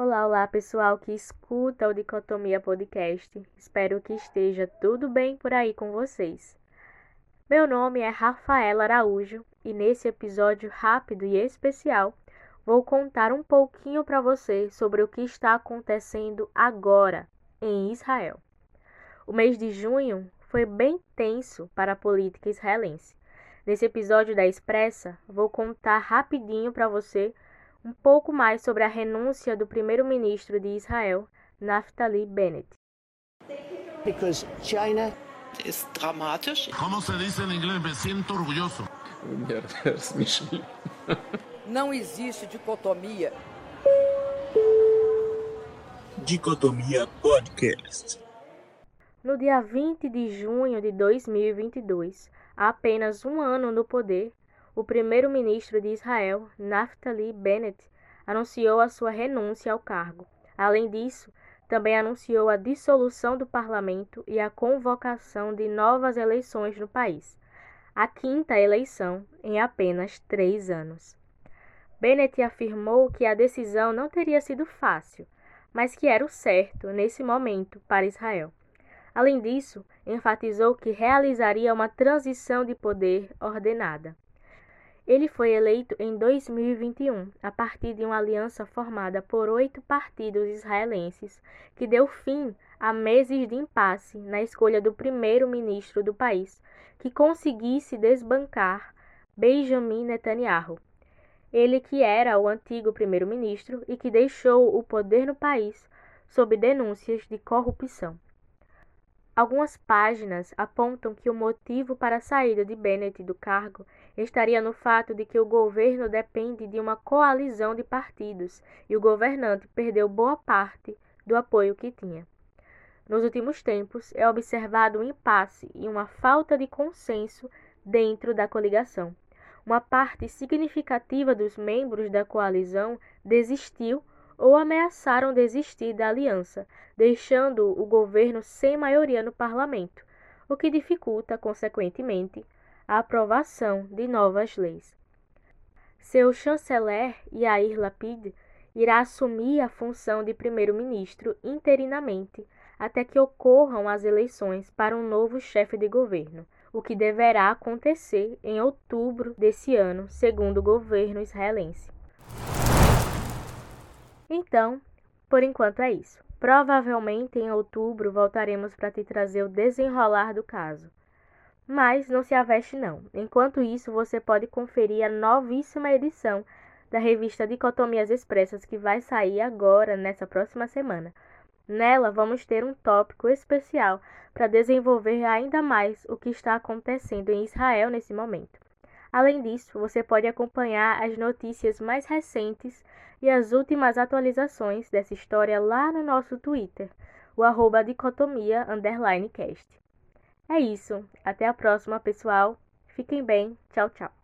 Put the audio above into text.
Olá, olá pessoal que escuta o Dicotomia Podcast. Espero que esteja tudo bem por aí com vocês. Meu nome é Rafaela Araújo e nesse episódio rápido e especial vou contar um pouquinho para você sobre o que está acontecendo agora em Israel. O mês de junho foi bem tenso para a política israelense. Nesse episódio da Expressa, vou contar rapidinho para você um pouco mais sobre a renúncia do primeiro-ministro de Israel, Naftali Bennett. Because China ist dramatisch. ¿Cómo se dice en inglés? Me siento orgulloso. Não existe dicotomia. Dicotomia Podcast. No dia 20 de junho de 2022, há apenas um ano no poder, o primeiro-ministro de Israel, Naftali Bennett, anunciou a sua renúncia ao cargo. Além disso, também anunciou a dissolução do parlamento e a convocação de novas eleições no país, a quinta eleição em apenas três anos. Bennett afirmou que a decisão não teria sido fácil, mas que era o certo nesse momento para Israel. Além disso, enfatizou que realizaria uma transição de poder ordenada. Ele foi eleito em 2021, a partir de uma aliança formada por oito partidos israelenses, que deu fim a meses de impasse na escolha do primeiro-ministro do país, que conseguisse desbancar Benjamin Netanyahu. Ele que era o antigo primeiro-ministro e que deixou o poder no país sob denúncias de corrupção. Algumas páginas apontam que o motivo para a saída de Bennett do cargo estaria no fato de que o governo depende de uma coalizão de partidos e o governante perdeu boa parte do apoio que tinha. Nos últimos tempos, é observado um impasse e uma falta de consenso dentro da coligação. Uma parte significativa dos membros da coalizão desistiu ou ameaçaram desistir da aliança, deixando o governo sem maioria no parlamento, o que dificulta, consequentemente, a aprovação de novas leis. Seu chanceler, Yair Lapid, irá assumir a função de primeiro-ministro interinamente até que ocorram as eleições para um novo chefe de governo, o que deverá acontecer em outubro desse ano, segundo o governo israelense. Então, por enquanto é isso. Provavelmente em outubro voltaremos para te trazer o desenrolar do caso. Mas não se aveste não. Enquanto isso, você pode conferir a novíssima edição da revista Dicotomias Expressas que vai sair agora nessa próxima semana. Nela vamos ter um tópico especial para desenvolver ainda mais o que está acontecendo em Israel nesse momento. Além disso, você pode acompanhar as notícias mais recentes e as últimas atualizações dessa história lá no nosso Twitter, o arroba dicotomia cast. É isso. Até a próxima, pessoal. Fiquem bem. Tchau, tchau.